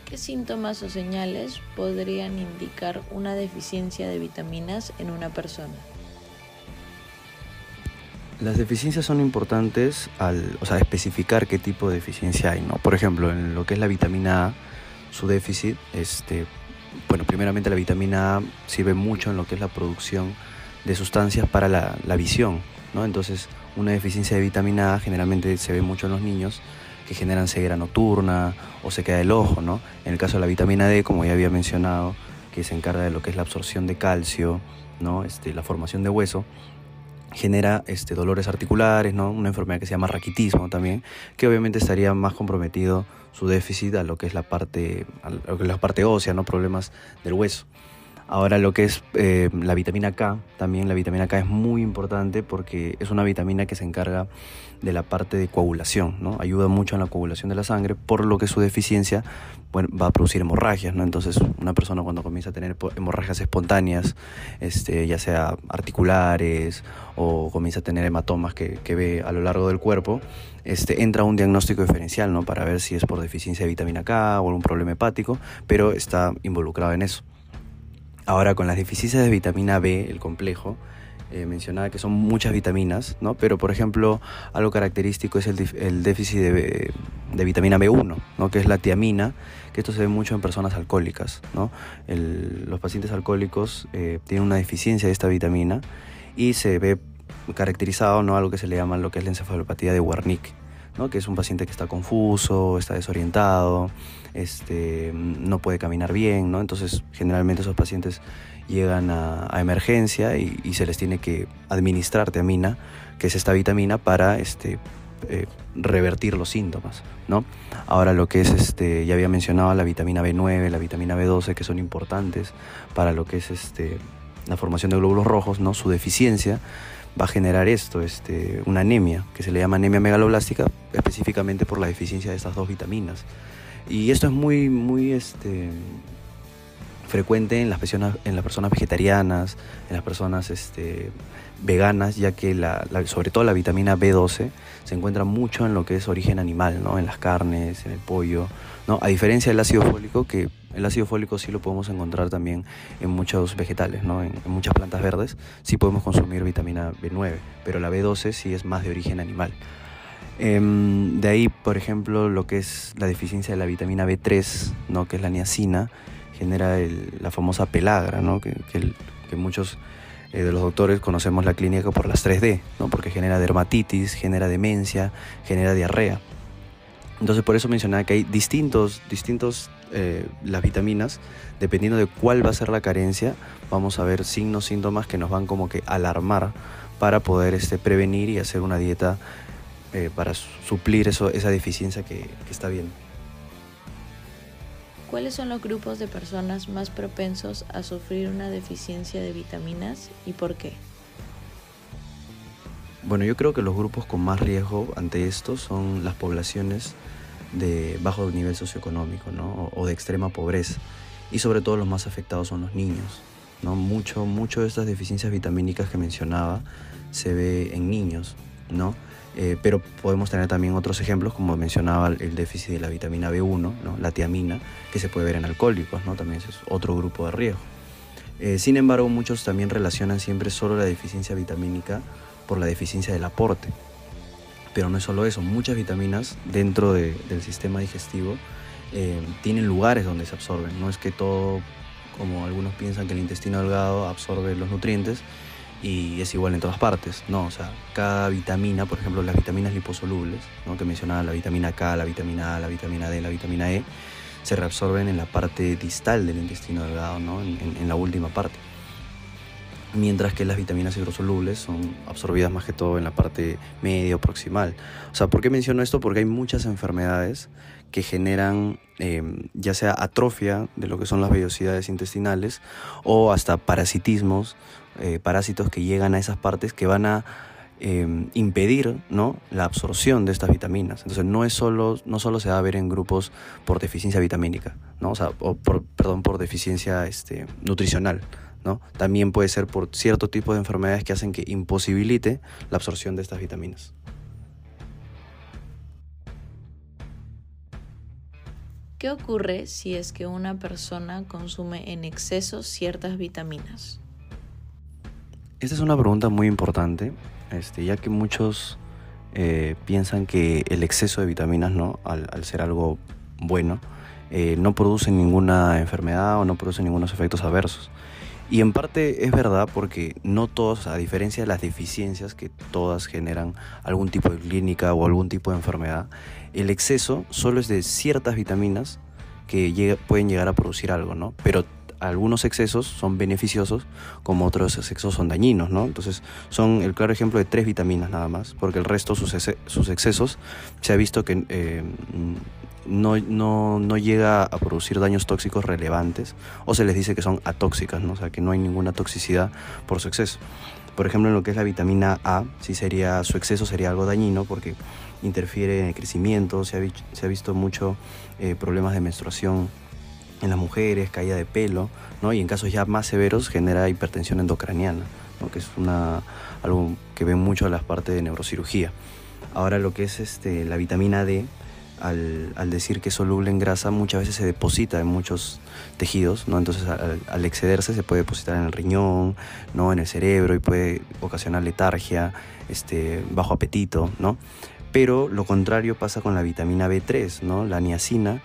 ¿Qué síntomas o señales podrían indicar una deficiencia de vitaminas en una persona? Las deficiencias son importantes al o sea, especificar qué tipo de deficiencia hay. ¿no? Por ejemplo, en lo que es la vitamina A, su déficit, este, bueno, primeramente la vitamina A sirve mucho en lo que es la producción de sustancias para la, visión. ¿no? Entonces, una deficiencia de vitamina A generalmente se ve mucho en los niños que generan ceguera nocturna o se queda el ojo. ¿no? En el caso de la vitamina D, como ya había mencionado, que se encarga de lo que es la absorción de calcio, ¿no? este, la formación de hueso, genera este, dolores articulares, ¿no? una enfermedad que se llama raquitismo también, que obviamente estaría más comprometido su déficit a lo que es la parte, a lo que es la parte ósea, ¿no? problemas del hueso. Ahora lo que es eh, la vitamina K, también la vitamina K es muy importante porque es una vitamina que se encarga de la parte de coagulación, ¿no? Ayuda mucho en la coagulación de la sangre, por lo que su deficiencia va a producir hemorragias, ¿no? Entonces una persona cuando comienza a tener hemorragias espontáneas, este, ya sea articulares o comienza a tener hematomas que, que ve a lo largo del cuerpo, este, entra un diagnóstico diferencial, ¿no? Para ver si es por deficiencia de vitamina K o algún problema hepático, pero está involucrado en eso. Ahora, con las deficiencias de vitamina B, el complejo, eh, mencionaba que son muchas vitaminas, ¿no? Pero, por ejemplo, algo característico es el, déficit de, vitamina B1, ¿no? Que es la tiamina, que esto se ve mucho en personas alcohólicas, ¿no? los pacientes alcohólicos eh, tienen una deficiencia de esta vitamina y se ve caracterizado, ¿no? Algo que se le llama lo que es la encefalopatía de Wernicke, ¿no? Que es un paciente que está confuso, está desorientado, este, no puede caminar bien, ¿no? Entonces generalmente esos pacientes llegan a, emergencia y, se les tiene que administrar tiamina, que es esta vitamina, para este, eh, revertir los síntomas, ¿no? Ahora lo que es, este, ya había mencionado la vitamina B9, la vitamina B12, que son importantes para lo que es este, la formación de glóbulos rojos, ¿no? Su deficiencia va a generar esto, este, una anemia, que se le llama anemia megaloblástica, específicamente por la deficiencia de estas dos vitaminas. Y esto es muy, muy este, frecuente en las, personas, en las personas vegetarianas, en las personas este, veganas, ya que la, sobre todo la vitamina B12 se encuentra mucho en lo que es origen animal, ¿no? en las carnes, en el pollo, ¿no? a diferencia del ácido fólico, que el ácido fólico sí lo podemos encontrar también en muchos vegetales, ¿no? en, en muchas plantas verdes, sí podemos consumir vitamina B9, pero la B12 sí es más de origen animal. Em, de ahí, por ejemplo, lo que es la deficiencia de la vitamina B3, ¿no? que es la niacina, genera la famosa pelagra, ¿no? que, muchos eh, de los doctores conocemos la clínica por las 3D, ¿no? porque genera dermatitis, genera demencia, genera diarrea. Entonces por eso mencionaba que hay distintos, distintos eh, las vitaminas, dependiendo de cuál va a ser la carencia, vamos a ver signos, síntomas que nos van como que alarmar para poder este, prevenir y hacer una dieta eh, para suplir eso, esa deficiencia que, está bien. ¿Cuáles son los grupos de personas más propensos a sufrir una deficiencia de vitaminas y por qué? Bueno, yo creo que los grupos con más riesgo ante esto son las poblaciones de bajo nivel socioeconómico ¿no? o de extrema pobreza y sobre todo los más afectados son los niños. ¿no? Mucho, mucho de estas deficiencias vitamínicas que mencionaba se ve en niños, ¿no? Eh, pero podemos tener también otros ejemplos, como mencionaba el déficit de la vitamina B1, la tiamina, que se puede ver en alcohólicos, ¿no? también es otro grupo de riesgo. Eh, sin embargo, muchos también relacionan siempre solo la deficiencia vitamínica por la deficiencia del aporte. Pero no es solo eso, muchas vitaminas dentro del sistema digestivo eh, tienen lugares donde se absorben. No es que todo, como algunos piensan que el intestino delgado absorbe los nutrientes, y es igual en todas partes, ¿no? O sea, cada vitamina, por ejemplo, las vitaminas liposolubles, ¿no? Que mencionaba la vitamina K, la vitamina A, la vitamina D, la vitamina E, se reabsorben en la parte distal del intestino delgado, ¿no? En, la última parte. Mientras que las vitaminas hidrosolubles son absorbidas más que todo en la parte media o proximal. O sea, ¿por qué menciono esto? Porque hay muchas enfermedades que generan eh, ya sea atrofia de lo que son las vellosidades intestinales o hasta parasitismos eh, parásitos que llegan a esas partes que van a em, impedir ¿no? la absorción de estas vitaminas. Entonces no es solo, no solo se va a ver en grupos por deficiencia vitamínica, ¿no? o, por, perdón, por deficiencia este, nutricional. ¿no? También puede ser por cierto tipo de enfermedades que hacen que imposibilite la absorción de estas vitaminas. ¿Qué ocurre si es que una persona consume en exceso ciertas vitaminas? Esta es una pregunta muy importante, este, ya que muchos eh, piensan que el exceso de vitaminas, ¿no? al, ser algo bueno, eh, no produce ninguna enfermedad o no produce ningunos efectos adversos. Y en parte es verdad porque no todos, a diferencia de las deficiencias que todas generan algún tipo de clínica o algún tipo de enfermedad, el exceso solo es de ciertas vitaminas que pueden llegar a producir algo, ¿no? Pero algunos excesos son beneficiosos como otros excesos son dañinos, ¿no? Entonces son el claro ejemplo de tres vitaminas nada más, porque el resto, sus, sus excesos, se ha visto que eh, no, no, no, llega a producir daños tóxicos relevantes o se les dice que son atóxicas, ¿no? o sea que no hay ninguna toxicidad por su exceso. Por ejemplo, en lo que es la vitamina A, si sería, su exceso sería algo dañino porque interfiere en el crecimiento, se ha, se ha visto mucho eh, problemas de menstruación en las mujeres, caída de pelo, ¿no? y en casos ya más severos genera hipertensión endocraniana, ¿no? que es una, algo que ven mucho a las partes de neurocirugía. Ahora lo que es este, la vitamina D, al, decir que es soluble en grasa, muchas veces se deposita en muchos tejidos, ¿no? Entonces al, excederse se puede depositar en el riñón, ¿no? En el cerebro y puede ocasionar letargia, este, bajo apetito, ¿no? Pero lo contrario pasa con la vitamina B3, ¿no? La niacina,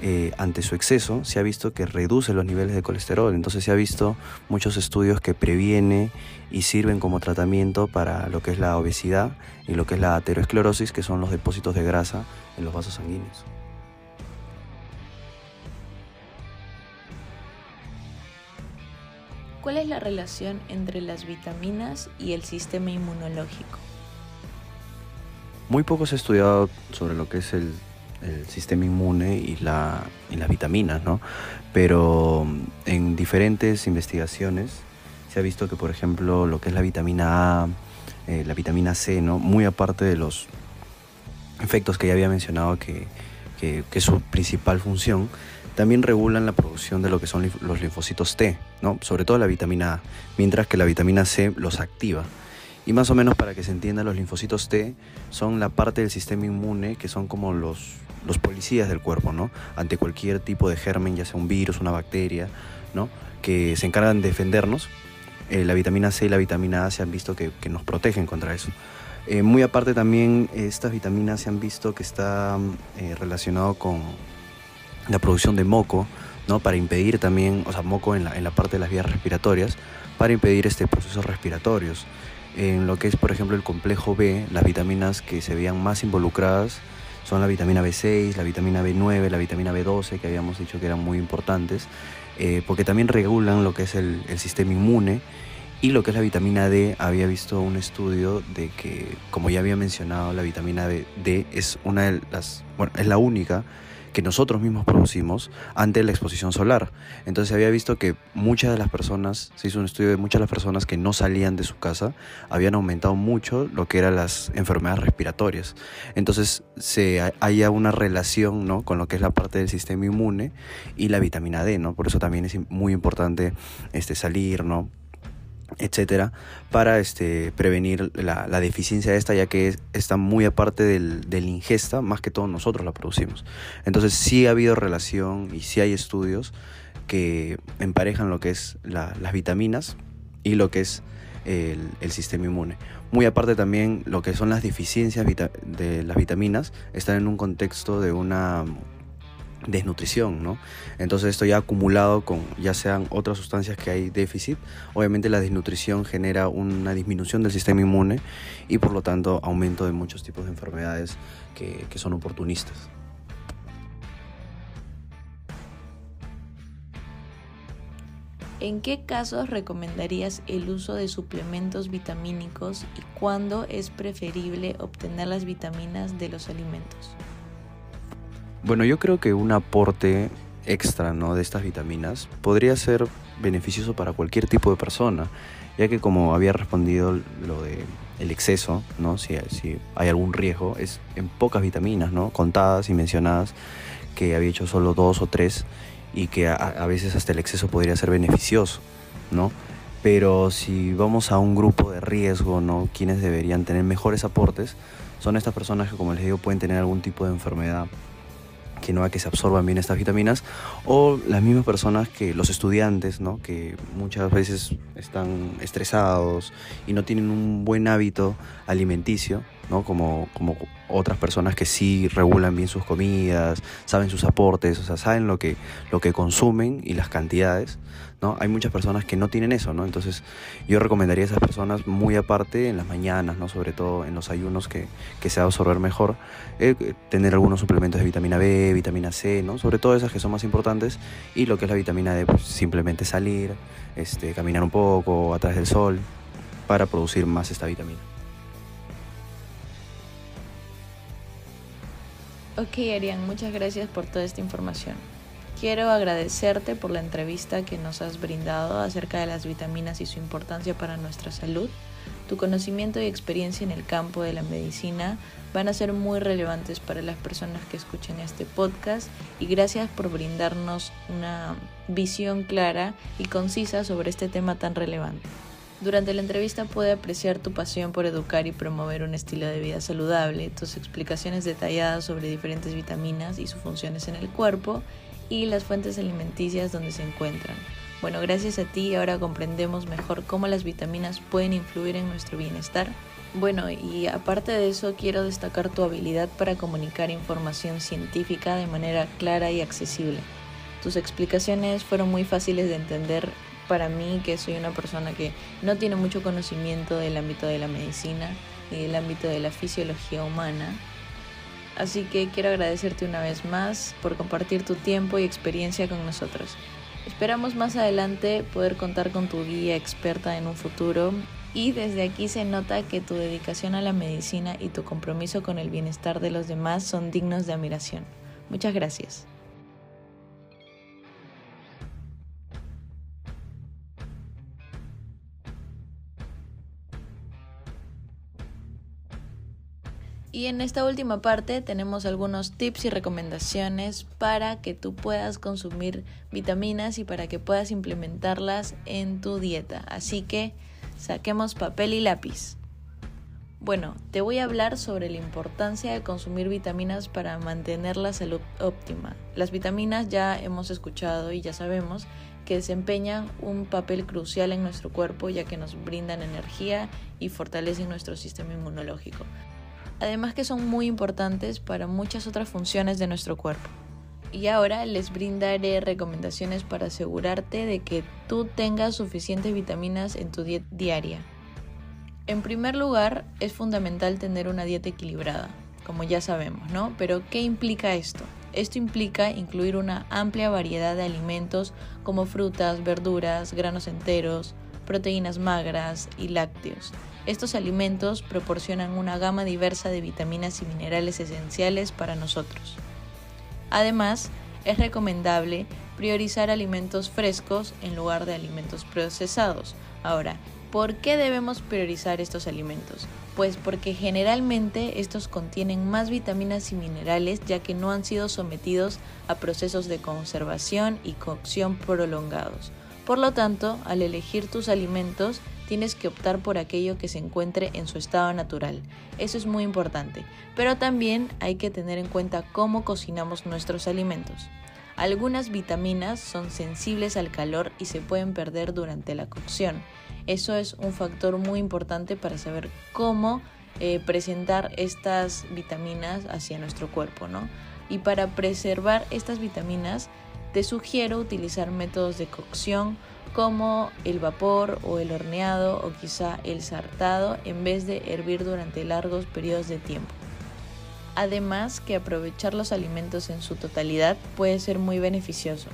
eh, ante su exceso, se ha visto que reduce los niveles de colesterol. Entonces se ha visto muchos estudios que previene y sirven como tratamiento para lo que es la obesidad y lo que es la aterosclerosis, que son los depósitos de grasa en los vasos sanguíneos. ¿Cuál es la relación entre las vitaminas y el sistema inmunológico? Muy poco se ha estudiado sobre lo que es el el sistema inmune y, la, y las vitaminas, ¿no? Pero mm, en diferentes investigaciones se ha visto que, por ejemplo, lo que es la vitamina A, eh, la vitamina C, ¿no? Muy aparte de los efectos que ya había mencionado que, que, que, es su principal función, también regulan la producción de lo que son los linfocitos T, ¿no? Sobre todo la vitamina A, mientras que la vitamina C los activa. Y más o menos para que se entienda, los linfocitos T son la parte del sistema inmune que son como los, los policías del cuerpo, ¿no? Ante cualquier tipo de germen, ya sea un virus, una bacteria, ¿no? Que se encargan de defendernos. Eh, la vitamina C y la vitamina A se han visto que, nos protegen contra eso. Eh, muy aparte también, estas vitaminas se han visto que está eh, relacionado con la producción de moco, ¿no? Para impedir también, o sea, moco en la, en la parte de las vías respiratorias, para impedir este procesos respiratorios. En lo que es, por ejemplo, el complejo B, las vitaminas que se veían más involucradas son la vitamina B6, la vitamina B9, la vitamina B12, que habíamos dicho que eran muy importantes, eh, porque también regulan lo que es el, sistema inmune. Y lo que es la vitamina D, había visto un estudio de que, como ya había mencionado, la vitamina D es una de las, bueno, es la única que nosotros mismos producimos ante la exposición solar. Entonces se había visto que muchas de las personas, se hizo un estudio de muchas de las personas que no salían de su casa, habían aumentado mucho lo que eran las enfermedades respiratorias. Entonces se haya una relación ¿no? con lo que es la parte del sistema inmune y la vitamina D, ¿no? Por eso también es muy importante este, salir, ¿no? Etcétera, para este, prevenir la, deficiencia de esta, ya que está muy aparte del, del, ingesta, más que todo nosotros la producimos. Entonces sí ha habido relación y sí hay estudios que emparejan lo que es las vitaminas y lo que es el, el, sistema inmune. Muy aparte también lo que son las deficiencias de las vitaminas están en un contexto de una desnutrición, ¿no? Entonces esto ya acumulado con ya sean otras sustancias que hay déficit, obviamente la desnutrición genera una disminución del sistema inmune y por lo tanto aumento de muchos tipos de enfermedades que, que son oportunistas. ¿En qué casos recomendarías el uso de suplementos vitamínicos y cuándo es preferible obtener las vitaminas de los alimentos? Bueno, yo creo que un aporte extra ¿no? de estas vitaminas podría ser beneficioso para cualquier tipo de persona, ya que como había respondido lo de el exceso, ¿no? si, si hay algún riesgo, es en pocas vitaminas, ¿no? contadas y mencionadas, que había hecho solo dos o tres y que a, veces hasta el exceso podría ser beneficioso, ¿no? Pero si vamos a un grupo de riesgo, ¿no? Quienes deberían tener mejores aportes son estas personas que, como les digo, pueden tener algún tipo de enfermedad que no haga que se absorban bien estas vitaminas, o las mismas personas que los estudiantes, ¿no? que muchas veces están estresados y no tienen un buen hábito alimenticio, ¿no? Como, como otras personas que sí regulan bien sus comidas, saben sus aportes, o sea, saben lo que, lo que consumen y las cantidades, ¿no? Hay muchas personas que no tienen eso, ¿no? Entonces yo recomendaría a esas personas muy aparte en las mañanas, ¿no? Sobre todo en los ayunos que, que se va a absorber mejor, eh, tener algunos suplementos de vitamina B, vitamina C, ¿no? Sobre todo esas que son más importantes y lo que es la vitamina D, pues simplemente salir, este, caminar un poco a través del sol para producir más esta vitamina. Ok, Arián, muchas gracias por toda esta información. Quiero agradecerte por la entrevista que nos has brindado acerca de las vitaminas y su importancia para nuestra salud. Tu conocimiento y experiencia en el campo de la medicina van a ser muy relevantes para las personas que escuchen este podcast y gracias por brindarnos una visión clara y concisa sobre este tema tan relevante. Durante la entrevista pude apreciar tu pasión por educar y promover un estilo de vida saludable, tus explicaciones detalladas sobre diferentes vitaminas y sus funciones en el cuerpo y las fuentes alimenticias donde se encuentran. Bueno, gracias a ti ahora comprendemos mejor cómo las vitaminas pueden influir en nuestro bienestar. Bueno, y aparte de eso quiero destacar tu habilidad para comunicar información científica de manera clara y accesible. Tus explicaciones fueron muy fáciles de entender para mí, que soy una persona que no tiene mucho conocimiento del ámbito de la medicina ni del ámbito de la fisiología humana. Así que quiero agradecerte una vez más por compartir tu tiempo y experiencia con nosotros. Esperamos más adelante poder contar con tu guía experta en un futuro y desde aquí se nota que tu dedicación a la medicina y tu compromiso con el bienestar de los demás son dignos de admiración. Muchas gracias. Y en esta última parte tenemos algunos tips y recomendaciones para que tú puedas consumir vitaminas y para que puedas implementarlas en tu dieta. Así que saquemos papel y lápiz. Bueno, te voy a hablar sobre la importancia de consumir vitaminas para mantener la salud óptima. Las vitaminas ya hemos escuchado y ya sabemos que desempeñan un papel crucial en nuestro cuerpo ya que nos brindan energía y fortalecen nuestro sistema inmunológico además que son muy importantes para muchas otras funciones de nuestro cuerpo. Y ahora les brindaré recomendaciones para asegurarte de que tú tengas suficientes vitaminas en tu dieta diaria. En primer lugar, es fundamental tener una dieta equilibrada, como ya sabemos, ¿no? Pero ¿qué implica esto? Esto implica incluir una amplia variedad de alimentos como frutas, verduras, granos enteros, proteínas magras y lácteos, estos alimentos proporcionan una gama diversa de vitaminas y minerales esenciales para nosotros. Además, es recomendable priorizar alimentos frescos en lugar de alimentos procesados. Ahora, ¿por qué debemos priorizar estos alimentos? Pues porque generalmente estos contienen más vitaminas y minerales ya que no han sido sometidos a procesos de conservación y cocción prolongados. Por lo tanto, al elegir tus alimentos, tienes que optar por aquello que se encuentre en su estado natural. Eso es muy importante. Pero también hay que tener en cuenta cómo cocinamos nuestros alimentos. Algunas vitaminas son sensibles al calor y se pueden perder durante la cocción. Eso es un factor muy importante para saber cómo eh, presentar estas vitaminas hacia nuestro cuerpo, ¿no? Y para preservar estas vitaminas, te sugiero utilizar métodos de cocción como el vapor o el horneado o quizá el sartado en vez de hervir durante largos periodos de tiempo. Además que aprovechar los alimentos en su totalidad puede ser muy beneficioso.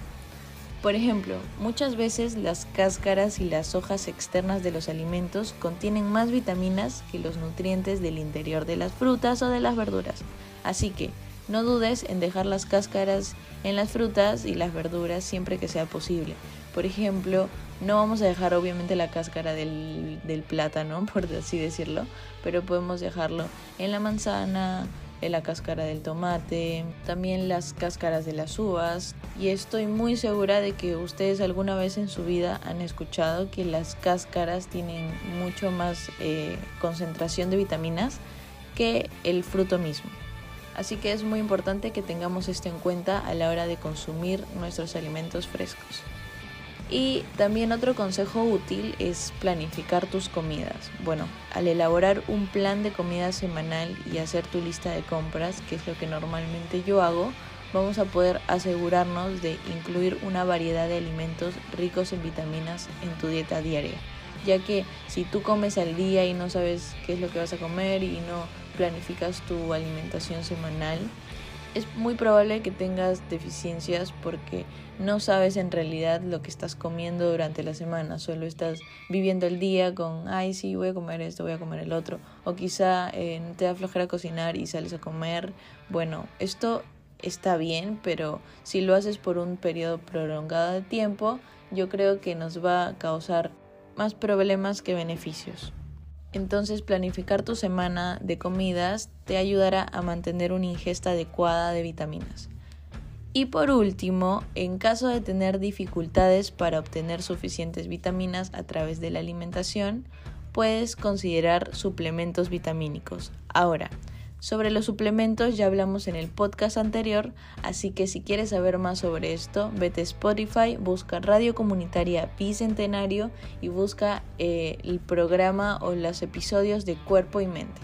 Por ejemplo, muchas veces las cáscaras y las hojas externas de los alimentos contienen más vitaminas que los nutrientes del interior de las frutas o de las verduras. Así que no dudes en dejar las cáscaras en las frutas y las verduras siempre que sea posible. Por ejemplo, no vamos a dejar obviamente la cáscara del, del plátano, por así decirlo, pero podemos dejarlo en la manzana, en la cáscara del tomate, también las cáscaras de las uvas. Y estoy muy segura de que ustedes alguna vez en su vida han escuchado que las cáscaras tienen mucho más eh, concentración de vitaminas que el fruto mismo. Así que es muy importante que tengamos esto en cuenta a la hora de consumir nuestros alimentos frescos. Y también otro consejo útil es planificar tus comidas. Bueno, al elaborar un plan de comida semanal y hacer tu lista de compras, que es lo que normalmente yo hago, vamos a poder asegurarnos de incluir una variedad de alimentos ricos en vitaminas en tu dieta diaria. Ya que si tú comes al día y no sabes qué es lo que vas a comer y no planificas tu alimentación semanal, es muy probable que tengas deficiencias porque no sabes en realidad lo que estás comiendo durante la semana, solo estás viviendo el día con, ay, sí, voy a comer esto, voy a comer el otro, o quizá eh, te da flojera cocinar y sales a comer. Bueno, esto está bien, pero si lo haces por un periodo prolongado de tiempo, yo creo que nos va a causar más problemas que beneficios. Entonces planificar tu semana de comidas te ayudará a mantener una ingesta adecuada de vitaminas. Y por último, en caso de tener dificultades para obtener suficientes vitaminas a través de la alimentación, puedes considerar suplementos vitamínicos. Ahora, sobre los suplementos ya hablamos en el podcast anterior, así que si quieres saber más sobre esto, vete a Spotify, busca Radio Comunitaria Bicentenario y busca eh, el programa o los episodios de Cuerpo y Mente.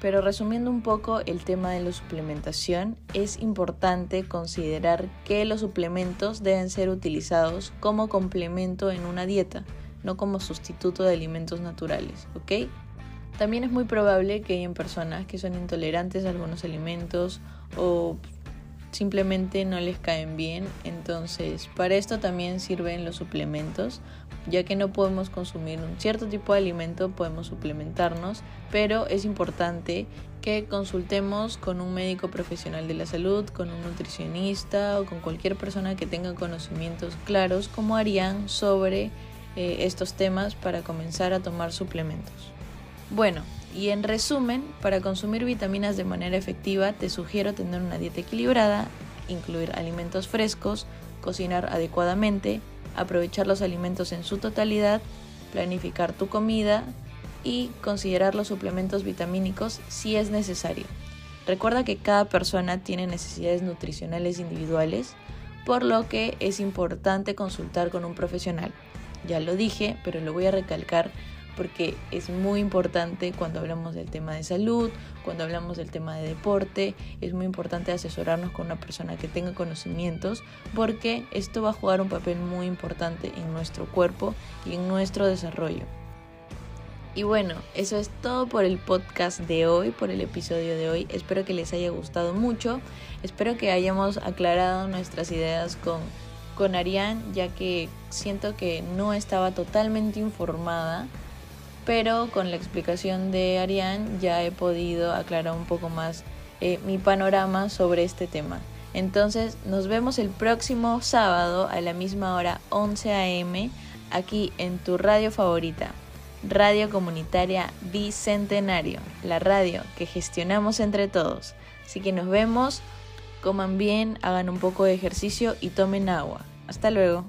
Pero resumiendo un poco el tema de la suplementación, es importante considerar que los suplementos deben ser utilizados como complemento en una dieta, no como sustituto de alimentos naturales, ¿ok? También es muy probable que hayan personas que son intolerantes a algunos alimentos o simplemente no les caen bien. Entonces, para esto también sirven los suplementos. Ya que no podemos consumir un cierto tipo de alimento, podemos suplementarnos, pero es importante que consultemos con un médico profesional de la salud, con un nutricionista o con cualquier persona que tenga conocimientos claros como harían sobre eh, estos temas para comenzar a tomar suplementos. Bueno, y en resumen, para consumir vitaminas de manera efectiva te sugiero tener una dieta equilibrada, incluir alimentos frescos, cocinar adecuadamente, aprovechar los alimentos en su totalidad, planificar tu comida y considerar los suplementos vitamínicos si es necesario. Recuerda que cada persona tiene necesidades nutricionales individuales, por lo que es importante consultar con un profesional. Ya lo dije, pero lo voy a recalcar porque es muy importante cuando hablamos del tema de salud, cuando hablamos del tema de deporte, es muy importante asesorarnos con una persona que tenga conocimientos porque esto va a jugar un papel muy importante en nuestro cuerpo y en nuestro desarrollo. Y bueno, eso es todo por el podcast de hoy, por el episodio de hoy. Espero que les haya gustado mucho. Espero que hayamos aclarado nuestras ideas con, con Ariane, ya que siento que no estaba totalmente informada pero con la explicación de Ariane ya he podido aclarar un poco más eh, mi panorama sobre este tema. Entonces nos vemos el próximo sábado a la misma hora 11 a.m. aquí en tu radio favorita, Radio Comunitaria Bicentenario, la radio que gestionamos entre todos. Así que nos vemos, coman bien, hagan un poco de ejercicio y tomen agua. Hasta luego.